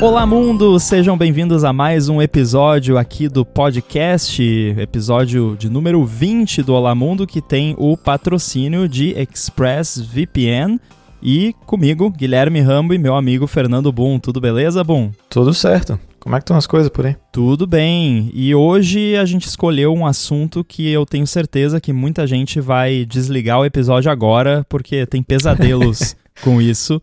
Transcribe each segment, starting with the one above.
Olá, mundo! Sejam bem-vindos a mais um episódio aqui do podcast, episódio de número 20 do Olá Mundo, que tem o patrocínio de ExpressVPN. E comigo, Guilherme Rambo e meu amigo Fernando Boom. Tudo beleza, Boom? Tudo certo. Como é que estão as coisas por aí? Tudo bem. E hoje a gente escolheu um assunto que eu tenho certeza que muita gente vai desligar o episódio agora, porque tem pesadelos com isso.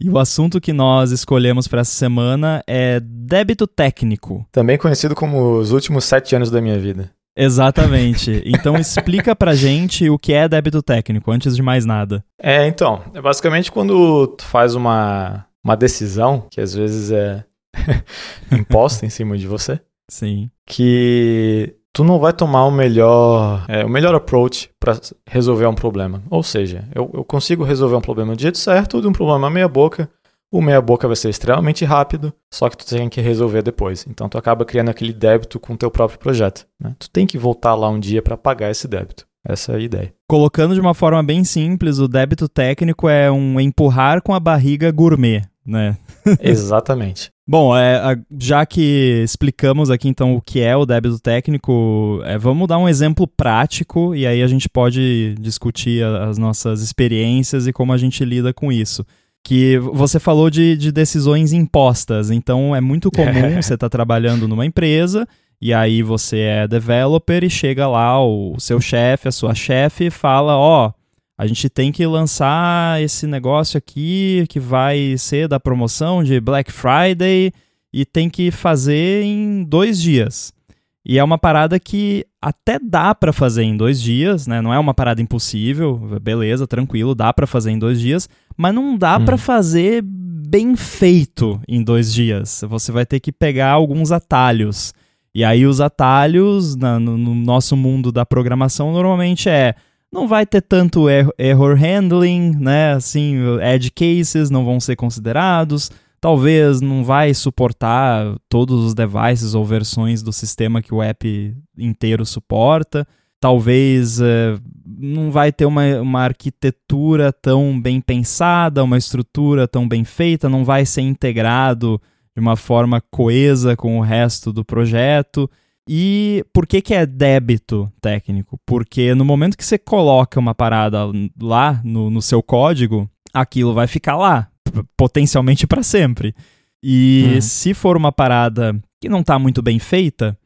E o assunto que nós escolhemos para essa semana é débito técnico. Também conhecido como os últimos sete anos da minha vida. Exatamente. Então explica pra gente o que é débito técnico, antes de mais nada. É, então, é basicamente quando tu faz uma, uma decisão, que às vezes é imposta em cima de você. Sim. Que tu não vai tomar o melhor, é, o melhor approach para resolver um problema. Ou seja, eu, eu consigo resolver um problema do jeito certo, de um problema meia boca, o meia boca vai ser extremamente rápido, só que tu tem que resolver depois. Então tu acaba criando aquele débito com o teu próprio projeto. Né? Tu tem que voltar lá um dia para pagar esse débito. Essa é a ideia. Colocando de uma forma bem simples, o débito técnico é um empurrar com a barriga gourmet, né? Exatamente. Bom, é, já que explicamos aqui então o que é o débito técnico, é, vamos dar um exemplo prático e aí a gente pode discutir as nossas experiências e como a gente lida com isso. Que você falou de, de decisões impostas, então é muito comum você estar tá trabalhando numa empresa e aí você é developer e chega lá o, seu chefe, a sua chefe fala, ó, oh, a gente tem que lançar esse negócio aqui que vai ser da promoção de Black Friday e tem que fazer em dois dias. E é uma parada que até dá para fazer em dois dias, né? Não é uma parada impossível, beleza, tranquilo, dá para fazer em dois dias, mas não dá hum. para fazer bem feito em dois dias. Você vai ter que pegar alguns atalhos. E aí os atalhos na, no, no nosso mundo da programação normalmente é não vai ter tanto error handling, né? Assim, edge cases não vão ser considerados. Talvez não vai suportar todos os devices ou versões do sistema que o app inteiro suporta. Talvez é, não vai ter uma, uma arquitetura tão bem pensada, uma estrutura tão bem feita, não vai ser integrado de uma forma coesa com o resto do projeto. E por que, que é débito técnico? Porque no momento que você coloca uma parada lá no, no seu código, aquilo vai ficar lá, potencialmente para sempre. E uhum. se for uma parada que não está muito bem feita,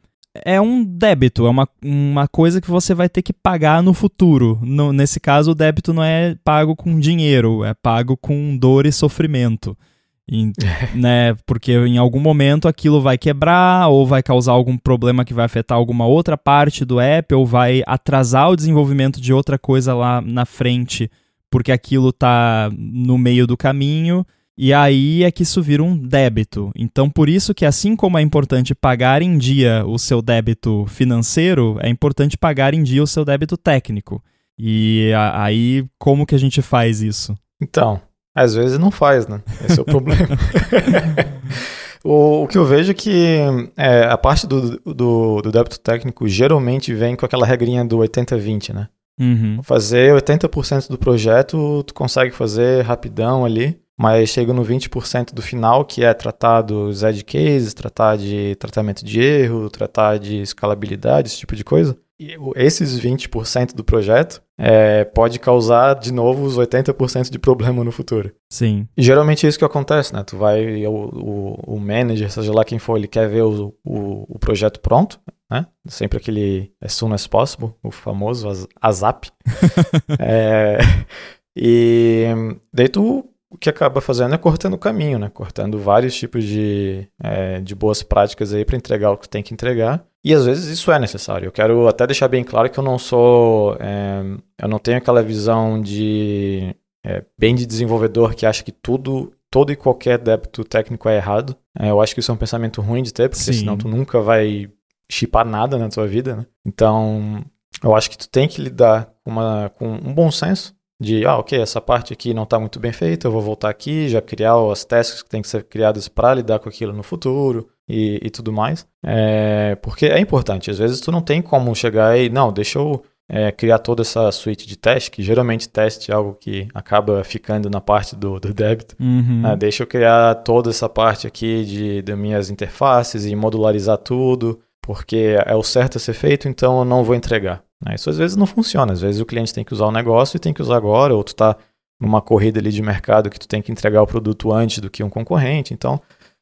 é um débito, é uma, uma coisa que você vai ter que pagar no futuro. No, nesse caso, o débito não é pago com dinheiro, é pago com dor e sofrimento. E, né, porque em algum momento aquilo vai quebrar ou vai causar algum problema que vai afetar alguma outra parte do app ou vai atrasar o desenvolvimento de outra coisa lá na frente porque aquilo está no meio do caminho e aí é que isso vira um débito. Então por isso que assim como é importante pagar em dia o seu débito financeiro, é importante pagar em dia o seu débito técnico. E aí como que a gente faz isso? Então, às vezes não faz, né? Esse é o problema. o, o, que eu vejo é que é, a parte do, do, do, débito técnico geralmente vem com aquela regrinha do 80-20, né? Uhum. Fazer 80% do projeto, tu consegue fazer rapidão ali, mas chega no 20% do final, que é tratar dos edge cases, tratar de tratamento de erro, tratar de escalabilidade, esse tipo de coisa esses 20% do projeto é, pode causar de novo os 80% de problema no futuro. Sim. E geralmente é isso que acontece, né? Tu vai, o, o, o manager, seja lá quem for, ele quer ver o, o, o, projeto pronto, né? Sempre aquele as soon as possible, o famoso ASAP. é, e daí tu o que acaba fazendo é cortando o caminho, né? Cortando vários tipos de, é, de boas práticas aí para entregar o que tem que entregar. E às vezes isso é necessário. Eu quero até deixar bem claro que eu não sou. É, eu não tenho aquela visão de. É, bem de desenvolvedor que acha que tudo, todo e qualquer débito técnico é errado. É, eu acho que isso é um pensamento ruim de ter, porque Sim. senão tu nunca vai chipar nada na tua vida, né? Então, eu acho que tu tem que lidar com, uma, com um bom senso de, ah, ok, essa parte aqui não está muito bem feita, eu vou voltar aqui, já criar as tasks que têm que ser criadas para lidar com aquilo no futuro e, e tudo mais. É, porque é importante, às vezes tu não tem como chegar e, não, deixa eu é, criar toda essa suite de teste, que geralmente teste é algo que acaba ficando na parte do, do débito. Uhum. Ah, deixa eu criar toda essa parte aqui de, de minhas interfaces e modularizar tudo, porque é o certo a ser feito, então eu não vou entregar. Né? Isso às vezes não funciona, às vezes o cliente tem que usar o negócio e tem que usar agora, ou tu está numa corrida ali de mercado que tu tem que entregar o produto antes do que um concorrente. Então,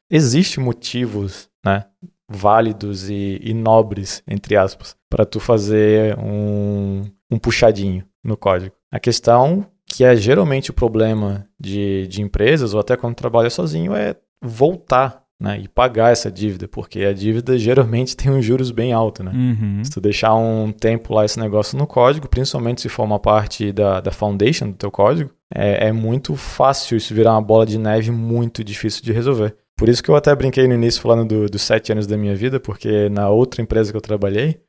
existem motivos né, válidos e, e nobres, entre aspas, para tu fazer um, um puxadinho no código. A questão que é geralmente o problema de, de empresas, ou até quando trabalha sozinho, é voltar né, e pagar essa dívida, porque a dívida geralmente tem uns juros bem altos, né? Uhum. Se tu deixar um tempo lá esse negócio no código, principalmente se for uma parte da, da foundation do teu código, é, é muito fácil isso virar uma bola de neve muito difícil de resolver. Por isso que eu até brinquei no início falando dos do sete anos da minha vida, porque na outra empresa que eu trabalhei,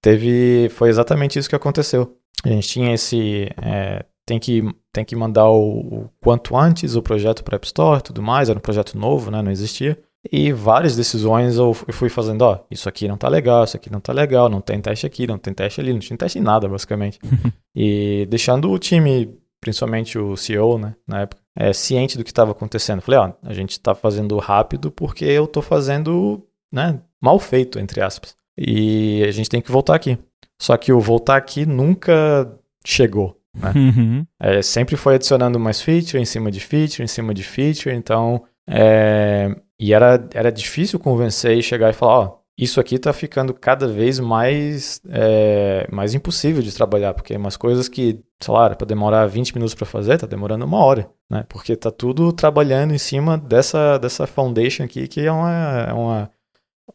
teve foi exatamente isso que aconteceu. A gente tinha esse é, tem que tem que mandar o, o quanto antes o projeto para App Store, tudo mais, era um projeto novo, né, não existia. E várias decisões eu fui fazendo, ó, isso aqui não tá legal, isso aqui não tá legal, não tem teste aqui, não tem teste ali, não tinha teste em nada, basicamente. e deixando o time, principalmente o CEO, né, na época, é, ciente do que estava acontecendo. Falei, ó, a gente está fazendo rápido porque eu estou fazendo, né, mal feito, entre aspas. E a gente tem que voltar aqui. Só que o voltar aqui nunca chegou. Né? Uhum. É, sempre foi adicionando mais feature em cima de feature, em cima de feature, então. É, e era, era difícil convencer e chegar e falar: ó, isso aqui está ficando cada vez mais, é, mais impossível de trabalhar, porque umas coisas que, sei lá, para demorar 20 minutos para fazer, está demorando uma hora, né? Porque está tudo trabalhando em cima dessa, dessa foundation aqui, que é uma, é uma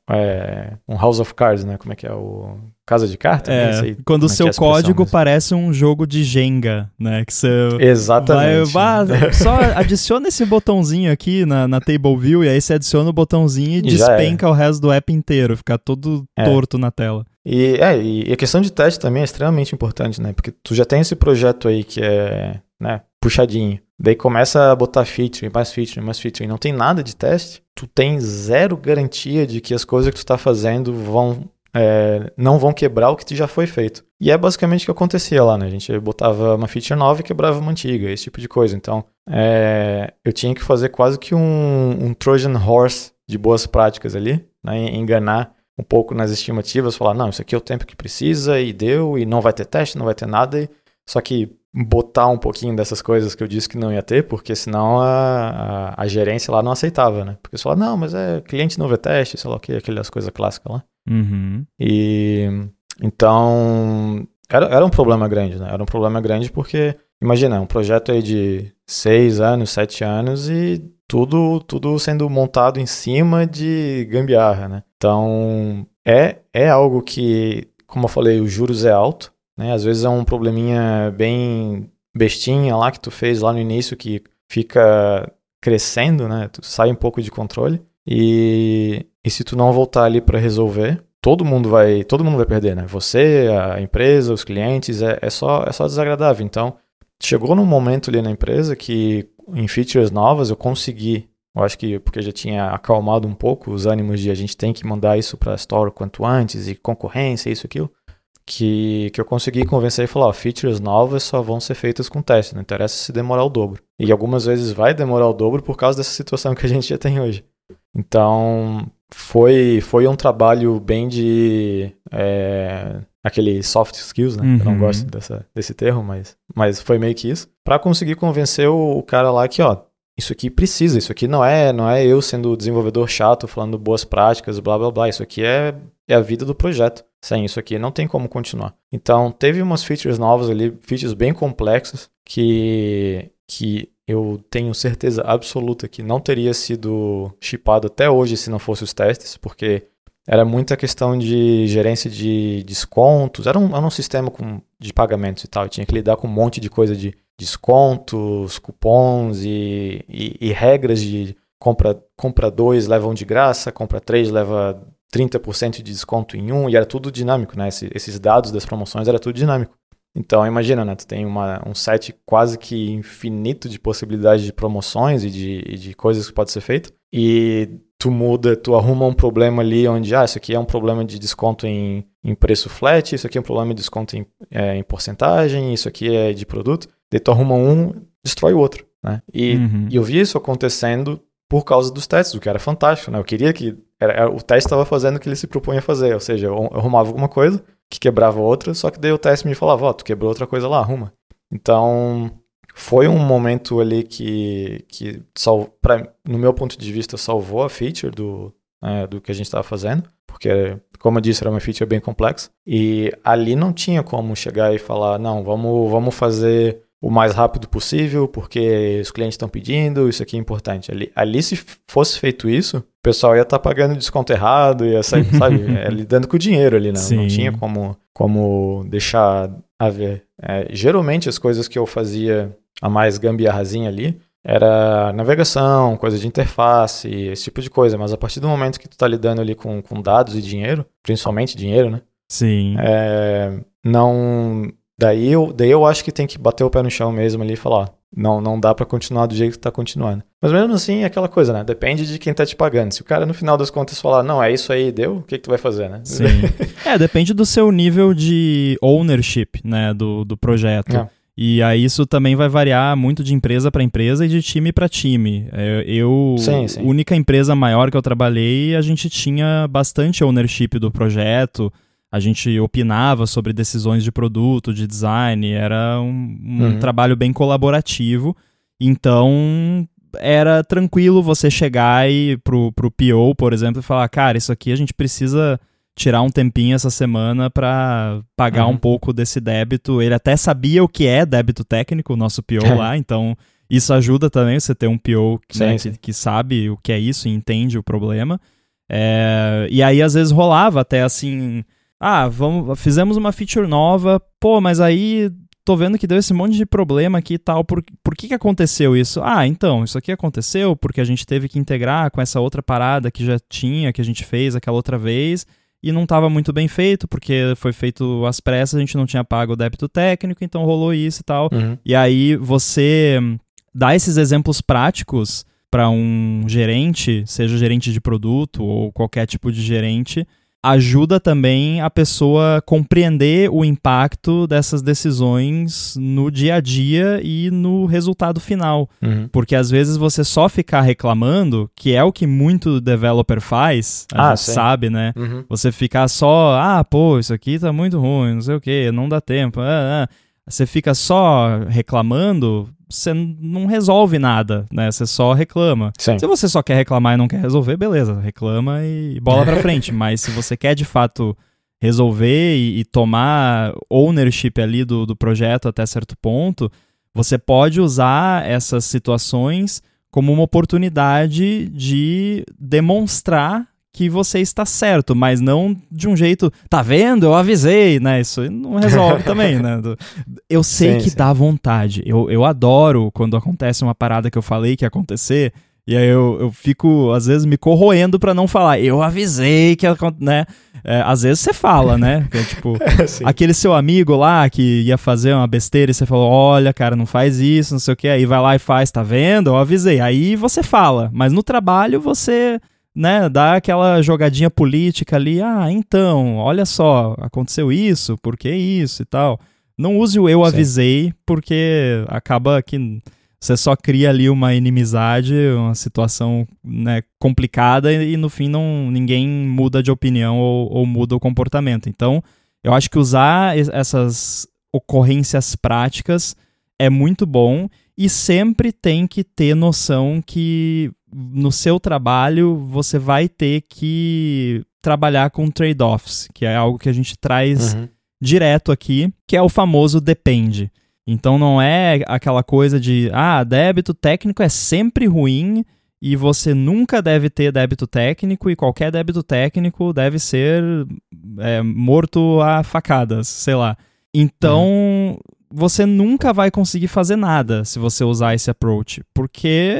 é, um House of Cards, né? Como é que é o Casa de Cartas? É, quando o seu é código mas... parece um jogo de Jenga, né? Que você Exatamente. Vai, vai, só adiciona esse botãozinho aqui na, na Table View e aí você adiciona o botãozinho e, e despenca o resto do app inteiro, fica todo é. torto na tela. E, é, e a questão de teste também é extremamente importante, né? Porque tu já tem esse projeto aí que é né, puxadinho. Daí começa a botar feature, mais feature, mais feature, e não tem nada de teste. Tu tem zero garantia de que as coisas que tu está fazendo vão é, não vão quebrar o que já foi feito. E é basicamente o que acontecia lá, né? A gente botava uma feature nova e quebrava uma antiga, esse tipo de coisa. Então, é, eu tinha que fazer quase que um, um Trojan Horse de boas práticas ali, né? enganar um pouco nas estimativas, falar, não, isso aqui é o tempo que precisa e deu, e não vai ter teste, não vai ter nada. E... Só que botar um pouquinho dessas coisas que eu disse que não ia ter, porque senão a, a, a gerência lá não aceitava, né? Porque você fala, não, mas é cliente não vê teste, sei lá o que, aquelas coisas clássicas lá. Uhum. E então era, era um problema grande, né? Era um problema grande porque, imagina, um projeto aí de seis anos, sete anos e tudo, tudo sendo montado em cima de gambiarra, né? Então é, é algo que, como eu falei, os juros é alto, né? Às vezes é um probleminha bem bestinha lá que tu fez lá no início que fica crescendo, né? Tu sai um pouco de controle. E, e se tu não voltar ali para resolver, todo mundo vai todo mundo vai perder, né? Você, a empresa, os clientes, é, é, só, é só desagradável. Então, chegou num momento ali na empresa que em features novas eu consegui, eu acho que porque já tinha acalmado um pouco os ânimos de a gente tem que mandar isso para a store quanto antes e concorrência, isso aquilo que, que eu consegui convencer e falar, ó, features novas só vão ser feitas com teste, não interessa se demorar o dobro. E algumas vezes vai demorar o dobro por causa dessa situação que a gente já tem hoje. Então, foi, foi um trabalho bem de. É, aquele soft skills, né? Uhum. Eu não uhum. gosto dessa, desse termo, mas, mas foi meio que isso. para conseguir convencer o, o, cara lá que, ó, isso aqui precisa, isso aqui não é, não é eu sendo desenvolvedor chato falando boas práticas, blá blá blá. Isso aqui é, é a vida do projeto. Sem isso aqui não tem como continuar. Então, teve umas features novas ali, features bem complexas, que, que eu tenho certeza absoluta que não teria sido chipado até hoje se não fosse os testes, porque era muita questão de gerência de descontos, era um, era um sistema com, de pagamentos e tal, eu tinha que lidar com um monte de coisa de descontos, cupons e, e, e regras de compra, compra dois leva um de graça, compra três leva 30% de desconto em um, e era tudo dinâmico, né? esses dados das promoções era tudo dinâmico. Então, imagina, né? Tu tem uma, um set quase que infinito de possibilidades de promoções e de, e de coisas que pode ser feito. E tu muda, tu arruma um problema ali onde, ah, isso aqui é um problema de desconto em, em preço flat, isso aqui é um problema de desconto em, é, em porcentagem, isso aqui é de produto. Daí tu arruma um, destrói o outro, né? E, uhum. e eu vi isso acontecendo por causa dos testes, o que era fantástico, né? Eu queria que... Era, o teste estava fazendo o que ele se propunha fazer, ou seja, eu arrumava alguma coisa que quebrava outra, só que daí o teste me falava, ó, oh, tu quebrou outra coisa lá, arruma. Então, foi um momento ali que, que sal, pra, no meu ponto de vista, salvou a feature do, é, do que a gente estava fazendo, porque, como eu disse, era uma feature bem complexa. E ali não tinha como chegar e falar, não, vamos, vamos fazer o mais rápido possível, porque os clientes estão pedindo, isso aqui é importante. Ali, ali se fosse feito isso, o pessoal ia estar tá pagando desconto errado, ia sair, sabe, é, lidando com o dinheiro ali, né? Não tinha como, como deixar a ver. É, geralmente as coisas que eu fazia a mais gambiarrazinha ali era navegação, coisa de interface, esse tipo de coisa, mas a partir do momento que tu está lidando ali com, com dados e dinheiro, principalmente dinheiro, né? Sim. É, não Daí eu, daí eu acho que tem que bater o pé no chão mesmo ali e falar, ó, não, não dá para continuar do jeito que tá continuando. Mas mesmo assim, é aquela coisa, né? Depende de quem tá te pagando. Se o cara no final das contas falar, não, é isso aí, deu, o que, que tu vai fazer, né? Sim. é, depende do seu nível de ownership, né, do, do projeto. É. E aí isso também vai variar muito de empresa para empresa e de time para time. É, eu, sim, sim. única empresa maior que eu trabalhei, a gente tinha bastante ownership do projeto a gente opinava sobre decisões de produto, de design, era um, um uhum. trabalho bem colaborativo. Então era tranquilo você chegar e pro, pro PO, por exemplo, e falar, cara, isso aqui a gente precisa tirar um tempinho essa semana para pagar uhum. um pouco desse débito. Ele até sabia o que é débito técnico, o nosso PO lá, então isso ajuda também você ter um PO sim, né, sim. Que, que, sabe o que é isso e entende o problema. É, e aí às vezes rolava até assim ah, vamos, fizemos uma feature nova, pô, mas aí tô vendo que deu esse monte de problema aqui e tal. Por, por que, que aconteceu isso? Ah, então, isso aqui aconteceu porque a gente teve que integrar com essa outra parada que já tinha, que a gente fez aquela outra vez, e não estava muito bem feito, porque foi feito às pressas, a gente não tinha pago o débito técnico, então rolou isso e tal. Uhum. E aí você dá esses exemplos práticos para um gerente, seja gerente de produto ou qualquer tipo de gerente ajuda também a pessoa compreender o impacto dessas decisões no dia a dia e no resultado final. Uhum. Porque às vezes você só ficar reclamando, que é o que muito developer faz, a ah, gente sim. sabe, né? Uhum. Você ficar só, ah, pô, isso aqui tá muito ruim, não sei o que, não dá tempo. Ah, ah. Você fica só reclamando, você não resolve nada, né? Você só reclama. Sim. Se você só quer reclamar e não quer resolver, beleza, reclama e bola pra frente. Mas se você quer de fato resolver e, e tomar ownership ali do, do projeto até certo ponto, você pode usar essas situações como uma oportunidade de demonstrar que você está certo, mas não de um jeito, tá vendo? Eu avisei, né? Isso não resolve também, né? Eu sei sim, que sim. dá vontade. Eu, eu adoro quando acontece uma parada que eu falei que ia acontecer. E aí eu, eu fico, às vezes, me corroendo para não falar. Eu avisei que, né? É, às vezes você fala, né? Que é, tipo, aquele seu amigo lá que ia fazer uma besteira e você falou: olha, cara, não faz isso, não sei o que. Aí vai lá e faz, tá vendo? Eu avisei. Aí você fala. Mas no trabalho você né, dá aquela jogadinha política ali, ah, então, olha só, aconteceu isso, por que isso e tal. Não use o eu avisei, porque acaba que você só cria ali uma inimizade, uma situação né, complicada e, e, no fim não, ninguém muda de opinião ou, ou muda o comportamento. Então, eu acho que usar essas ocorrências práticas é muito bom e sempre tem que ter noção que no seu trabalho você vai ter que trabalhar com trade-offs, que é algo que a gente traz uhum. direto aqui, que é o famoso depende. Então não é aquela coisa de, ah, débito técnico é sempre ruim e você nunca deve ter débito técnico e qualquer débito técnico deve ser é, morto a facadas, sei lá. Então uhum. você nunca vai conseguir fazer nada se você usar esse approach, porque,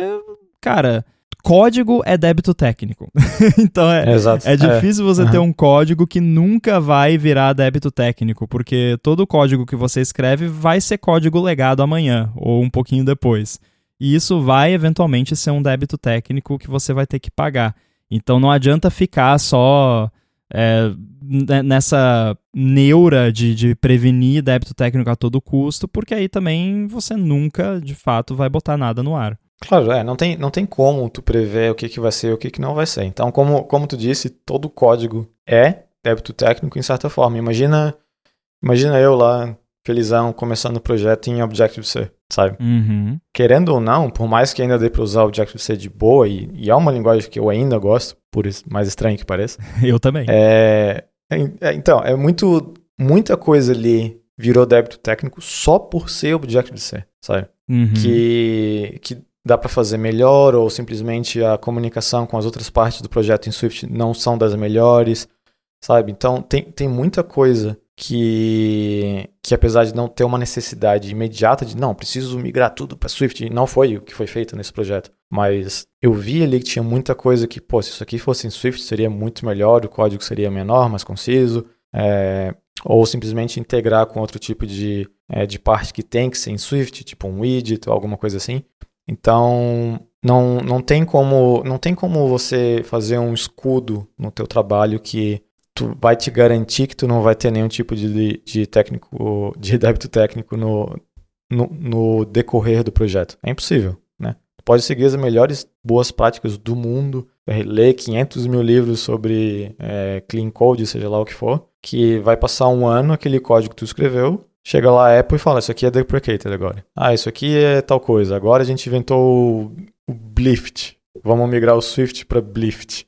cara, código é débito técnico. então é, Exato. é difícil você Uhum. ter um código que nunca vai virar débito técnico, porque todo código que você escreve vai ser código legado amanhã ou um pouquinho depois. E isso vai eventualmente ser um débito técnico que você vai ter que pagar. Então não adianta ficar só é, n- nessa neura de, de prevenir débito técnico a todo custo, porque aí também você nunca, de fato, vai botar nada no ar. Claro, é, não tem, não tem como tu prever o que, que vai ser e o que, que não vai ser. Então, como, como tu disse, todo código é débito técnico em certa forma. Imagina, imagina eu lá, felizão, começando o projeto em Objective-C, sabe? Uhum. Querendo ou não, por mais que ainda dê para usar Objective-C de boa, e, e é uma linguagem que eu ainda gosto, por mais estranho que pareça, Eu também. é, é- é- então, é muito, muita coisa ali virou débito técnico só por ser Objective-C, sabe? Uhum. que, que dá para fazer melhor ou simplesmente a comunicação com as outras partes do projeto em Swift não são das melhores, sabe? Então tem, tem muita coisa que, que apesar de não ter uma necessidade imediata de não, preciso migrar tudo para Swift, não foi o que foi feito nesse projeto, mas eu vi ali que tinha muita coisa que, pô, se isso aqui fosse em Swift seria muito melhor, o código seria menor, mais conciso, é, ou simplesmente integrar com outro tipo de, é, de parte que tem que ser em Swift, tipo um widget ou alguma coisa assim. Então, não, não, tem como, não tem como você fazer um escudo no teu trabalho que tu vai te garantir que tu não vai ter nenhum tipo de, de técnico, de débito técnico no, no, no decorrer do projeto. É impossível, né? Tu pode seguir as melhores boas práticas do mundo, ler 500 mil livros sobre é, clean code, seja lá o que for, que vai passar um ano aquele código que tu escreveu, chega lá a Apple e fala, isso aqui é deprecated agora. Ah, isso aqui é tal coisa. Agora a gente inventou o, Blift. Vamos migrar o Swift para Blift.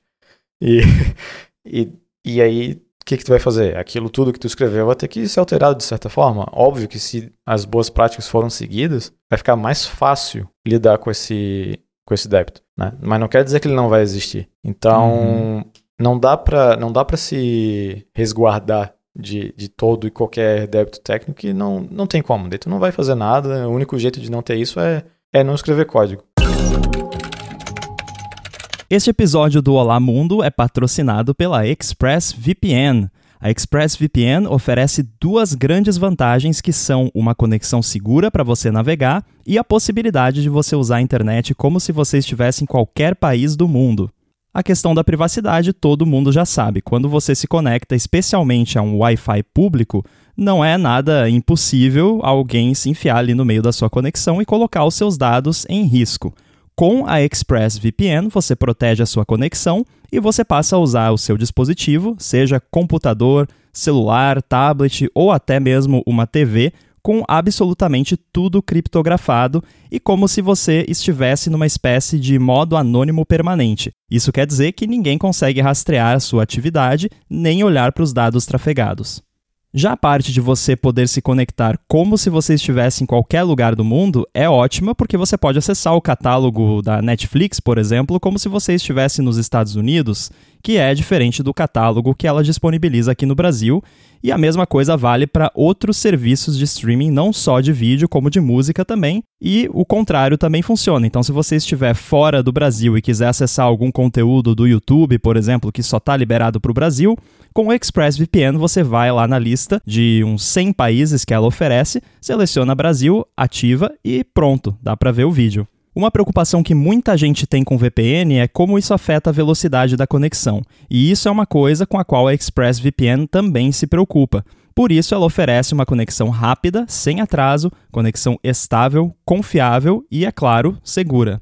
E, e, e aí, o que, que tu vai fazer? Aquilo tudo que tu escreveu vai ter que ser alterado de certa forma. Óbvio que se as boas práticas foram seguidas, vai ficar mais fácil lidar com esse, com esse débito. Né? Mas não quer dizer que ele não vai existir. Então, Uhum. não dá para não dá para se resguardar de, de todo e qualquer débito técnico que não, não tem como. Daí tu não vai fazer nada, o único jeito de não ter isso é, é não escrever código. Este episódio do Olá Mundo é patrocinado pela ExpressVPN. A ExpressVPN oferece duas grandes vantagens que são uma conexão segura para você navegar e a possibilidade de você usar a internet como se você estivesse em qualquer país do mundo. A questão da privacidade todo mundo já sabe. Quando você se conecta especialmente a um Wi-Fi público, não é nada impossível alguém se enfiar ali no meio da sua conexão e colocar os seus dados em risco. Com a ExpressVPN, você protege a sua conexão e você passa a usar o seu dispositivo, seja computador, celular, tablet ou até mesmo uma TV, com absolutamente tudo criptografado e como se você estivesse numa espécie de modo anônimo permanente. Isso quer dizer que ninguém consegue rastrear a sua atividade nem olhar para os dados trafegados. Já a parte de você poder se conectar como se você estivesse em qualquer lugar do mundo é ótima porque você pode acessar o catálogo da Netflix, por exemplo, como se você estivesse nos Estados Unidos, que é diferente do catálogo que ela disponibiliza aqui no Brasil, e a mesma coisa vale para outros serviços de streaming, não só de vídeo, como de música também, e o contrário também funciona. Então, se você estiver fora do Brasil e quiser acessar algum conteúdo do YouTube, por exemplo, que só está liberado para o Brasil, com o ExpressVPN você vai lá na lista de uns 100 países que ela oferece, seleciona Brasil, ativa e pronto, dá para ver o vídeo. Uma preocupação que muita gente tem com VPN é como isso afeta a velocidade da conexão, e isso é uma coisa com a qual a ExpressVPN também se preocupa. Por isso, ela oferece uma conexão rápida, sem atraso, conexão estável, confiável e, é claro, segura.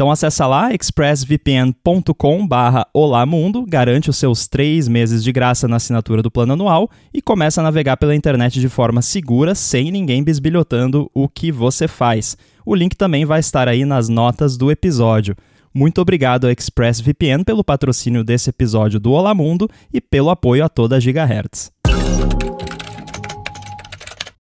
Então acessa lá expressvpn.com olamundo, garante os seus três meses de graça na assinatura do plano anual e começa a navegar pela internet de forma segura, sem ninguém bisbilhotando o que você faz. O link também vai estar aí nas notas do episódio. Muito obrigado a ExpressVPN pelo patrocínio desse episódio do Olá Mundo e pelo apoio a toda a Gigahertz.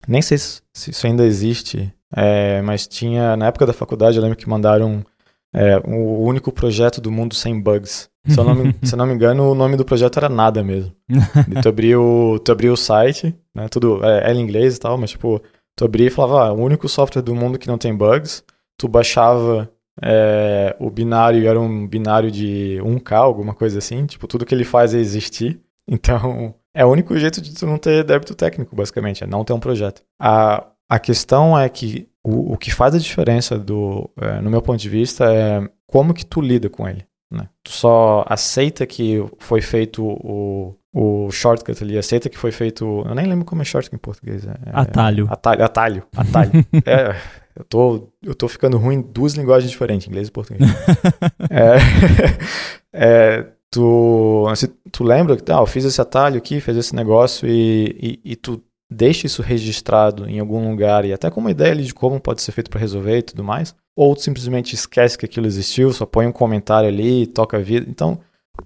Nem sei se se isso ainda existe é, mas tinha, na época da faculdade, eu lembro que mandaram é, o único projeto do mundo sem bugs. Se eu não me, se eu não me engano, o nome do projeto era nada mesmo. e tu abriu, tu abriu o site, né, tudo, é, era em inglês e tal, mas tipo, tu abria e falava, ah, o único software do mundo que não tem bugs, tu baixava é, o binário era um binário de 1K, alguma coisa assim. Tipo, tudo que ele faz é existir. Então, é o único jeito de tu não ter débito técnico, basicamente, é não ter um projeto. A, a questão é que o, o que faz a diferença, do, é, no meu ponto de vista, é como que tu lida com ele. Né? Tu só aceita que foi feito o, o shortcut ali, aceita que foi feito. Eu nem lembro como é shortcut em português. É, atalho. É, atalho. Atalho. Atalho. é, eu tô, eu tô ficando ruim em duas linguagens diferentes, inglês e português. é, é, tu, tu lembra que ah, eu fiz esse atalho aqui, fez esse negócio e, e, e, tu deixa isso registrado em algum lugar e até com uma ideia de como pode ser feito para resolver e tudo mais, ou simplesmente esquece que aquilo existiu, só põe um comentário ali, toca a vida. Então,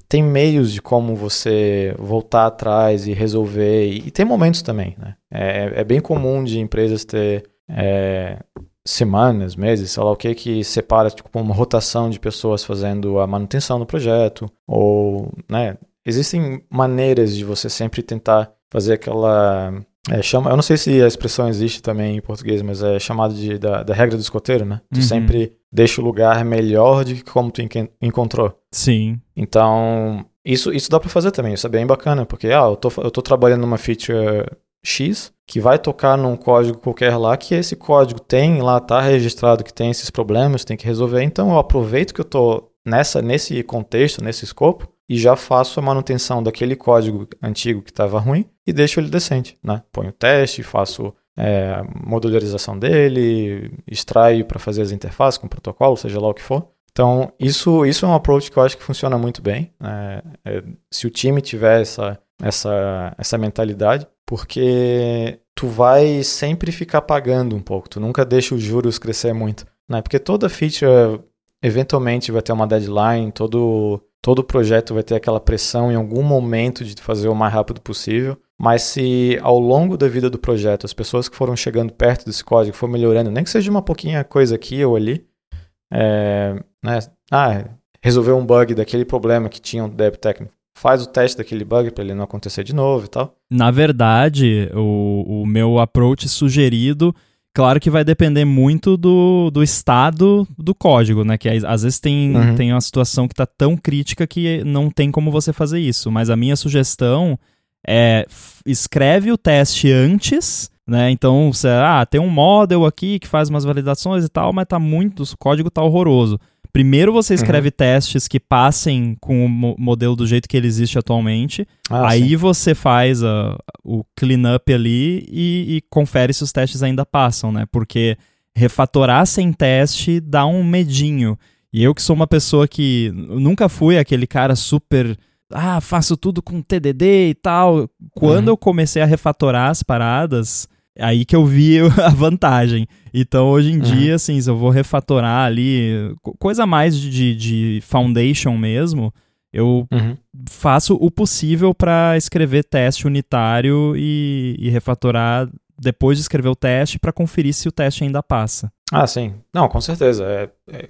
tem meios de como você voltar atrás e resolver, e, tem momentos também, né? É, é bem comum de empresas ter é, semanas, meses, sei lá o que, que separa tipo, uma rotação de pessoas fazendo a manutenção do projeto, ou, né, existem maneiras de você sempre tentar fazer aquela é, chama, eu não sei se a expressão existe também em português, mas é chamado de da, da regra do escoteiro, né? Tu uhum. sempre deixa o lugar melhor de como tu encontrou. Sim. Então, isso, isso dá para fazer também, isso é bem bacana, porque ah, eu tô, eu tô trabalhando numa feature X, que vai tocar num código qualquer lá, que esse código tem lá, tá registrado que tem esses problemas, tem que resolver. Então eu aproveito que eu tô nessa, nesse contexto, nesse escopo, e já faço a manutenção daquele código antigo que estava ruim e deixo ele decente, né? Ponho o teste, faço é, modularização dele, extraio para fazer as interfaces com protocolo, seja lá o que for. Então, isso, isso é um approach que eu acho que funciona muito bem. Né? É, se o time tiver essa, essa, essa mentalidade, porque tu vai sempre ficar pagando um pouco, tu nunca deixa os juros crescer muito, né? Porque toda feature eventualmente vai ter uma deadline, todo todo projeto vai ter aquela pressão em algum momento de fazer o mais rápido possível. Mas se ao longo da vida do projeto as pessoas que foram chegando perto desse código for melhorando, nem que seja uma pouquinha coisa aqui ou ali, é, né? Ah, resolver um bug daquele problema que tinha um dev técnico faz o teste daquele bug para ele não acontecer de novo e tal. Na verdade, o, o meu approach sugerido, claro que vai depender muito do, do estado do código, né? Que às vezes tem, uhum. tem uma situação que está tão crítica que não tem como você fazer isso. Mas a minha sugestão é escreve o teste antes né? Então, você, ah, tem um model aqui que faz umas validações e tal, mas tá muito, o código tá horroroso. Primeiro você escreve uhum. testes que passem com o modelo do jeito que ele existe atualmente. Ah, aí sim. você faz a, o cleanup ali e, e confere se os testes ainda passam, né? Porque refatorar sem teste dá um medinho. E eu que sou uma pessoa que nunca fui aquele cara super ah, faço tudo com TDD e tal. Quando uhum. eu comecei a refatorar as paradas, aí que eu vi a vantagem. Então, hoje em uhum. dia, assim, se eu vou refatorar ali, coisa mais de, de foundation mesmo, eu uhum. faço o possível para escrever teste unitário e, e refatorar depois de escrever o teste para conferir se o teste ainda passa. Ah, sim. Não, com certeza. É, é,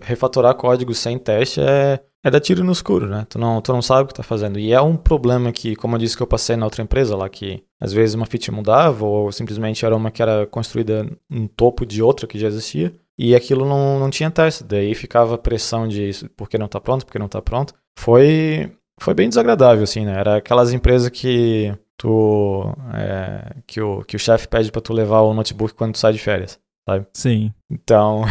refatorar código sem teste é, é dar tiro no escuro, né? Tu não, tu não sabe o que tá fazendo. E é um problema que, como eu disse que eu passei na outra empresa lá, que às vezes uma feature mudava ou simplesmente era uma que era construída no topo de outra que já existia. E aquilo não, não tinha teste. Daí ficava pressão de por que não tá pronto, por que não tá pronto. Foi, foi bem desagradável, assim, né? Era aquelas empresas que tu é, que o, que o chefe pede para tu levar o notebook quando tu sai de férias sabe? Sim. Então,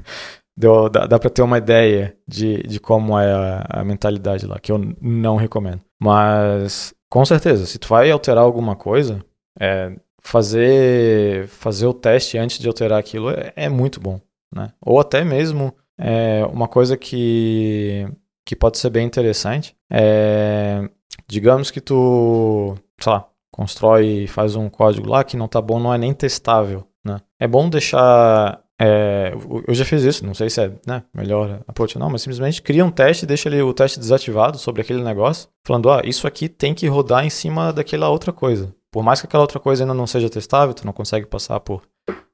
deu, dá, dá pra ter uma ideia de, de como é a, a mentalidade lá, que eu não recomendo. Mas, com certeza, se tu vai alterar alguma coisa, é, fazer, fazer o teste antes de alterar aquilo é, é muito bom, né? Ou até mesmo é, uma coisa que, que pode ser bem interessante é, digamos que tu, sei lá, constrói, faz um código lá que não tá bom, não é nem testável. Né? É bom deixar. É, eu já fiz isso, não sei se é né, melhor approach ou não, mas simplesmente cria um teste, deixa ali o teste desativado sobre aquele negócio, falando: ah, isso aqui tem que rodar em cima daquela outra coisa. Por mais que aquela outra coisa ainda não seja testável, tu não consegue passar por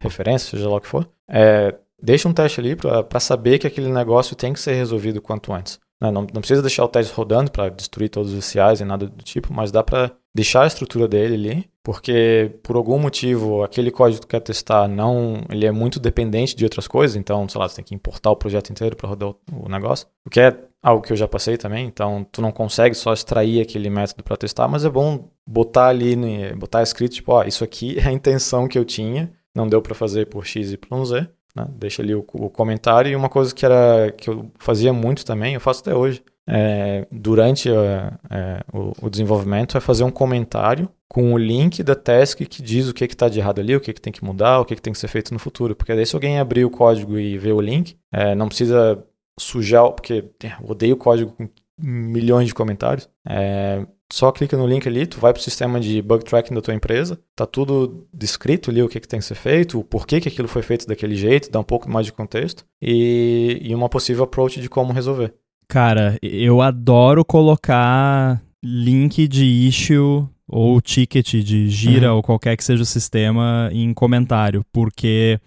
referência, seja lá o que for, é, deixa um teste ali para saber que aquele negócio tem que ser resolvido quanto antes. Né? Não, não precisa deixar o teste rodando para destruir todos os CIs e nada do tipo, mas dá para deixar a estrutura dele ali, porque por algum motivo aquele código que tu quer testar não, ele é muito dependente de outras coisas, então, sei lá, tem que importar o projeto inteiro para rodar o, o, negócio, o que é algo que eu já passei também, então tu não consegue só extrair aquele método para testar, mas é bom botar ali, botar escrito, tipo, ó, isso aqui é a intenção que eu tinha, não deu para fazer por x, y, z, né? Deixa ali o, o, comentário. E uma coisa que, era, que eu fazia muito também, eu faço até hoje, é, durante é, é, o, o, desenvolvimento, é fazer um comentário com o link da task que diz o que está de errado ali, o que, que tem que mudar, o que, que tem que ser feito no futuro. Porque daí se alguém abrir o código e ver o link, é, não precisa sujar, porque eu odeio código com milhões de comentários. É, só clica no link ali, tu vai para o sistema de bug tracking da tua empresa, tá tudo descrito ali o que, que tem que ser feito, o porquê que aquilo foi feito daquele jeito, dá um pouco mais de contexto e, e uma possível approach de como resolver. Cara, eu adoro colocar link de issue ou ticket de gira uhum. ou qualquer que seja o sistema em comentário, porque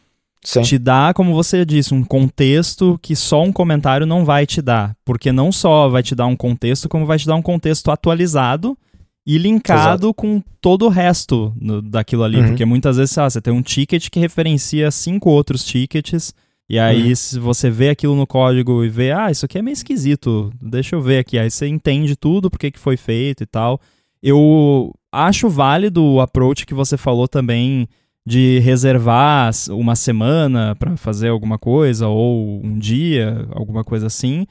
Sim. te dá, como você disse, um contexto que só um comentário não vai te dar. Porque não só vai te dar um contexto, como vai te dar um contexto atualizado e linkado Exato. com todo o resto no, daquilo ali. Uhum. Porque muitas vezes ah, você tem um ticket que referencia cinco outros tickets. E aí, uhum. se você vê aquilo no código e vê, ah, isso aqui é meio esquisito, deixa eu ver aqui. Aí você entende tudo, porque que foi feito e tal. Eu acho válido o approach que você falou também de reservar uma semana para fazer alguma coisa ou um dia, alguma coisa assim.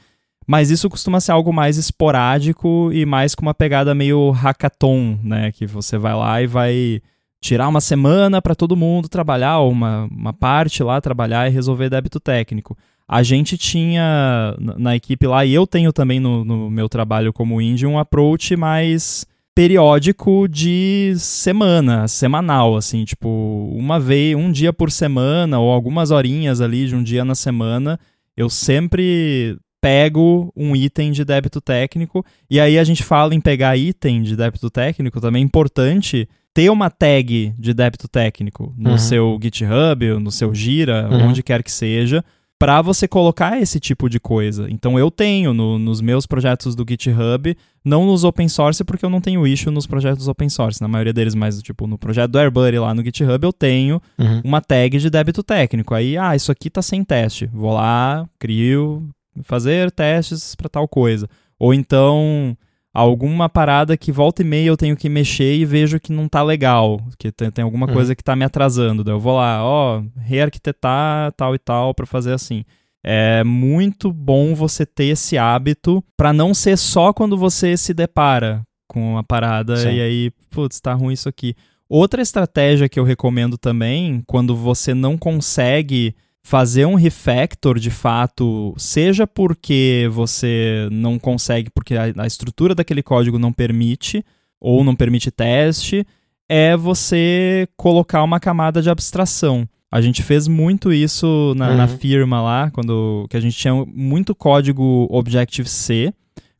Mas isso costuma ser algo mais esporádico e mais com uma pegada meio hackathon, né? Que você vai lá e vai tirar uma semana para todo mundo trabalhar, uma, uma parte lá trabalhar e resolver débito técnico. A gente tinha na equipe lá, e eu tenho também no, no meu trabalho como indie, um approach mais periódico de semana, semanal, assim, tipo, uma vez, um dia por semana ou algumas horinhas ali de um dia na semana, eu sempre pego um item de débito técnico e aí a gente fala em pegar item de débito técnico, também é importante ter uma tag de débito técnico no uhum. seu GitHub, no seu Gira, uhum. onde quer que seja, para você colocar esse tipo de coisa. Então eu tenho no, nos meus projetos do GitHub, não nos open source, porque eu não tenho issue nos projetos open source, na maioria deles, mas tipo no projeto do AirBuddy lá no GitHub eu tenho uhum. uma tag de débito técnico. Aí, ah, isso aqui tá sem teste. Vou lá, crio, fazer testes para tal coisa. Ou então alguma parada que volta e meia eu tenho que mexer e vejo que não tá legal, que tem, tem alguma uhum. coisa que tá me atrasando. Daí eu vou lá, ó, rearquitetar tal e tal para fazer assim. É muito bom você ter esse hábito para não ser só quando você se depara com a parada Sim. e aí, putz, tá ruim isso aqui. Outra estratégia que eu recomendo também, quando você não consegue fazer um refactor de fato, seja porque você não consegue, porque a, a, estrutura daquele código não permite, ou não permite teste, é você colocar uma camada de abstração. A gente fez muito isso na, uhum. na firma lá, quando que a gente tinha muito código Objective-C,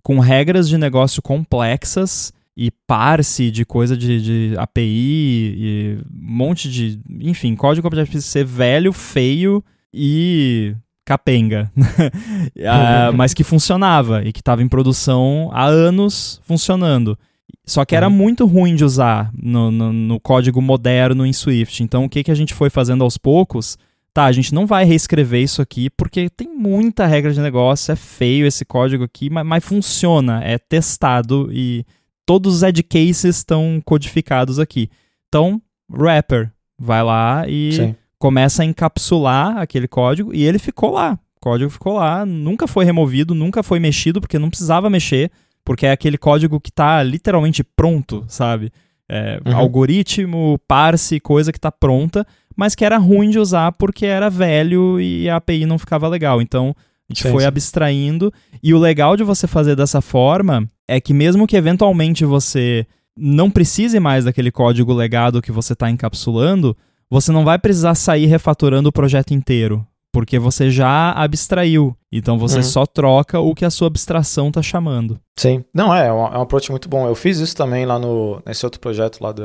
com regras de negócio complexas e parse de coisa de, de API e um monte de. Enfim, código Objective-C velho, feio e capenga, ah, mas que funcionava e que estava em produção há anos funcionando. Só que era uhum. muito ruim de usar no, no, no, código moderno em Swift. Então, o que, que a gente foi fazendo aos poucos? Tá, a gente não vai reescrever isso aqui porque tem muita regra de negócio, é feio esse código aqui, mas, mas funciona, é testado e todos os edge cases estão codificados aqui. Então, wrapper, vai lá e Sim começa a encapsular aquele código e ele ficou lá. O código ficou lá, nunca foi removido, nunca foi mexido, porque não precisava mexer, porque é aquele código que está literalmente pronto, sabe? É, uhum. Algoritmo, parse, coisa que está pronta, mas que era ruim de usar porque era velho e a API não ficava legal. Então, a gente sim, foi sim. abstraindo. E o legal de você fazer dessa forma é que mesmo que eventualmente você não precise mais daquele código legado que você está encapsulando, você não vai precisar sair refatorando o projeto inteiro, porque você já abstraiu. Então você uhum. só troca o que a sua abstração está chamando. Sim. Não, é, é um, é um approach muito bom. Eu fiz isso também lá no, nesse outro projeto lá do,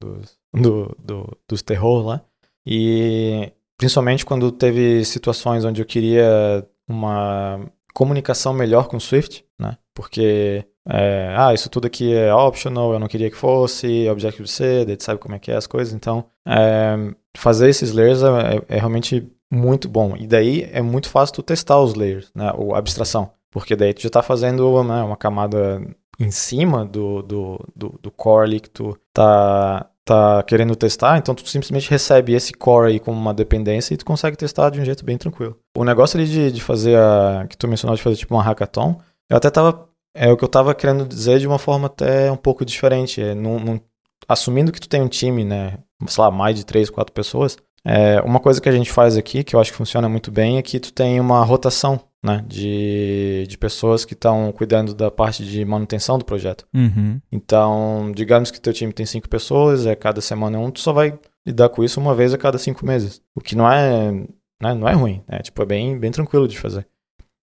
do, do, do dos terror lá. E principalmente quando teve situações onde eu queria uma comunicação melhor com Swift, né? Porque, é, ah, isso tudo aqui é optional, eu não queria que fosse, Objective-C, daí sabe como é que é as coisas. Então, é, fazer esses layers é, é, realmente muito bom. E daí é muito fácil tu testar os layers, né? Ou abstração. Porque daí tu já está fazendo né, uma camada em cima do, do, do, do, core que tu tá, tá querendo testar, então tu simplesmente recebe esse core aí como uma dependência e tu consegue testar de um jeito bem tranquilo. O negócio ali de, de fazer a. que tu mencionou de fazer tipo uma hackathon, eu até tava. É o que eu tava querendo dizer de uma forma até um pouco diferente. É, num, num, assumindo que tu tem um time, né? Sei lá, mais de três, quatro pessoas. É, uma coisa que a gente faz aqui, que eu acho que funciona muito bem, é que tu tem uma rotação né, de, de pessoas que estão cuidando da parte de manutenção do projeto. Uhum. Então, digamos que teu time tem cinco pessoas, é cada semana um, tu só vai lidar com isso uma vez a cada cinco meses. O que não é, né, não é ruim, é tipo, é bem, bem tranquilo de fazer.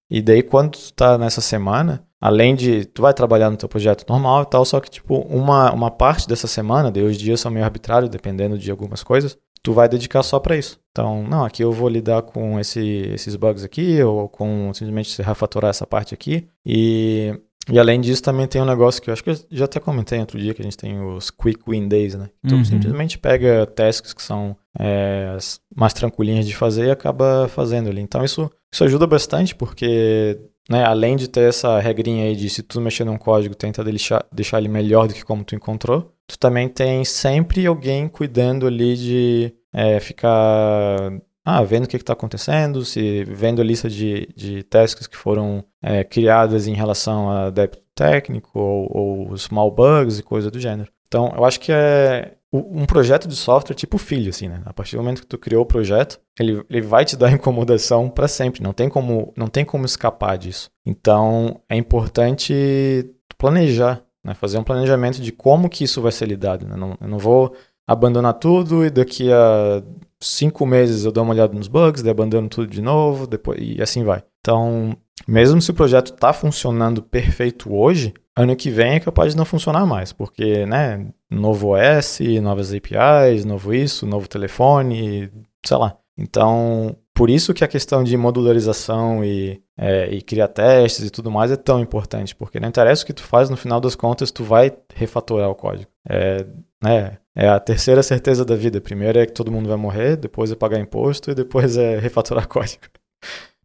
E daí, quando tu tá nessa semana, além de. Tu vai trabalhar no teu projeto normal e tal, só que, tipo, uma, uma parte dessa semana, daí os dias são meio arbitrários, dependendo de algumas coisas, tu vai dedicar só para isso. Então, não, aqui eu vou lidar com esse, esses bugs aqui, ou com simplesmente refatorar essa parte aqui. E, e além disso, também tem um negócio que eu acho que eu já até comentei outro dia, que a gente tem os Quick Win Days, né? Então, uhum. simplesmente pega tasks que são é, mais tranquilinhas de fazer e acaba fazendo ali. Então, isso, isso ajuda bastante, porque né, além de ter essa regrinha aí de se tu mexer num código, tenta deixar, deixar ele melhor do que como tu encontrou, tu também tem sempre alguém cuidando ali de é, ficar ah, vendo o que está acontecendo, se vendo a lista de, de tasks que foram é, criadas em relação a débito técnico ou, ou small bugs e coisa do gênero. Então, eu acho que é um projeto de software tipo filho, assim, né? A partir do momento que tu criou o projeto, ele, ele vai te dar incomodação para sempre. Não tem como não tem como escapar disso. Então, é importante planejar né? Fazer um planejamento de como que isso vai ser lidado. Né? Não, eu não vou abandonar tudo e daqui a cinco meses eu dou uma olhada nos bugs, daí abandono tudo de novo, depois e assim vai. Então, mesmo se o projeto está funcionando perfeito hoje, ano que vem é capaz de não funcionar mais, porque, né, novo OS, novas APIs, novo isso, novo telefone, sei lá. Então, por isso que a questão de modularização e, é, e criar testes e tudo mais é tão importante, porque não interessa o que tu faz, no final das contas tu vai refatorar o código. É, né, é a terceira certeza da vida. Primeiro é que todo mundo vai morrer, depois é pagar imposto e depois é refatorar código.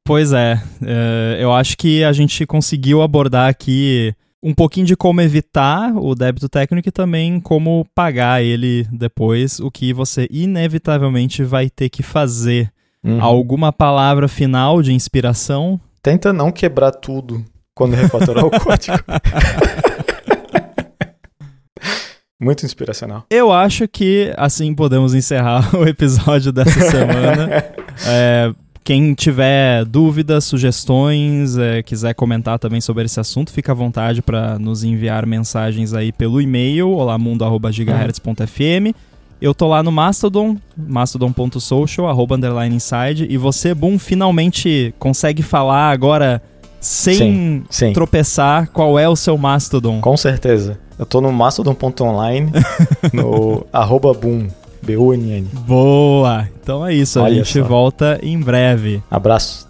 Pois é, é eu acho que a gente conseguiu abordar aqui um pouquinho de como evitar o débito técnico e também como pagar ele depois, o que você inevitavelmente vai ter que fazer Uhum. Alguma palavra final de inspiração? Tenta não quebrar tudo quando refatorar o código. Muito inspiracional. Eu acho que assim podemos encerrar o episódio dessa semana. é, quem tiver dúvidas, sugestões, é, quiser comentar também sobre esse assunto, fica à vontade para nos enviar mensagens aí pelo e-mail, olamundo.gigahertz.fm. Eu tô lá no Mastodon, mastodon.social, arroba underline inside, e você, Boom, finalmente consegue falar agora sem sim, sim. tropeçar qual é o seu Mastodon. Com certeza. Eu tô no mastodon.online, no arroba Boom, B-U-N-N. Boa! Então é isso, Olha a gente só. volta em breve. Abraço.